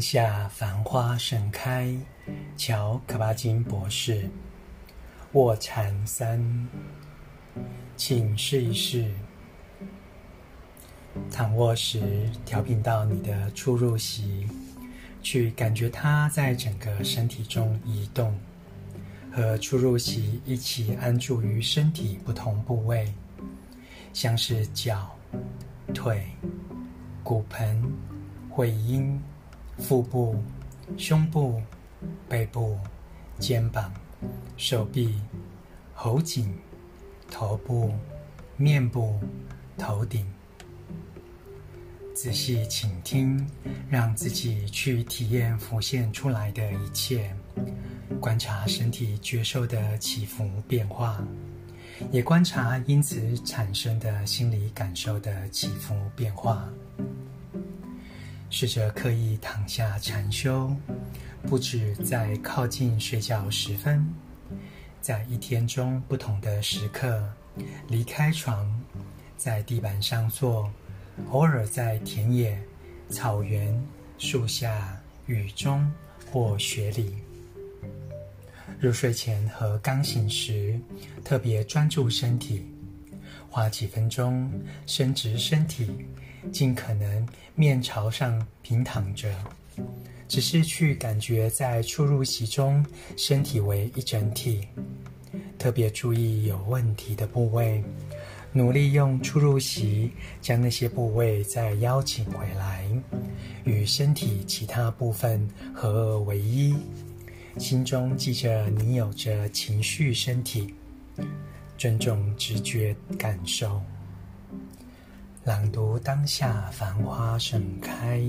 下繁花盛开，乔可巴金博士。卧蚕三，请试一试。躺卧时，调频到你的出入息，去感觉它在整个身体中移动，和出入息一起安住于身体不同部位，像是脚、腿、骨盆、会阴、腹部、胸部、背部、肩膀、手臂、喉颈、头部、面部、头顶。仔细倾听，让自己去体验浮现出来的一切，观察身体觉受的起伏变化，也观察因此产生的心理感受的起伏变化。试着刻意躺下禅修，不止在靠近睡觉时分，在一天中不同的时刻，离开床，在地板上坐。偶尔在田野、草原、树下、雨中或雪里，入睡前和刚醒时，特别专注身体，花几分钟伸直身体，尽可能面朝上平躺着，只是去感觉在出入息中身体为一整体，特别注意有问题的部位。努力用出入息将那些部位再邀请回来，与身体其他部分合二为一。心中记着你有着情绪身体，尊重直觉感受。朗读当下繁花盛开。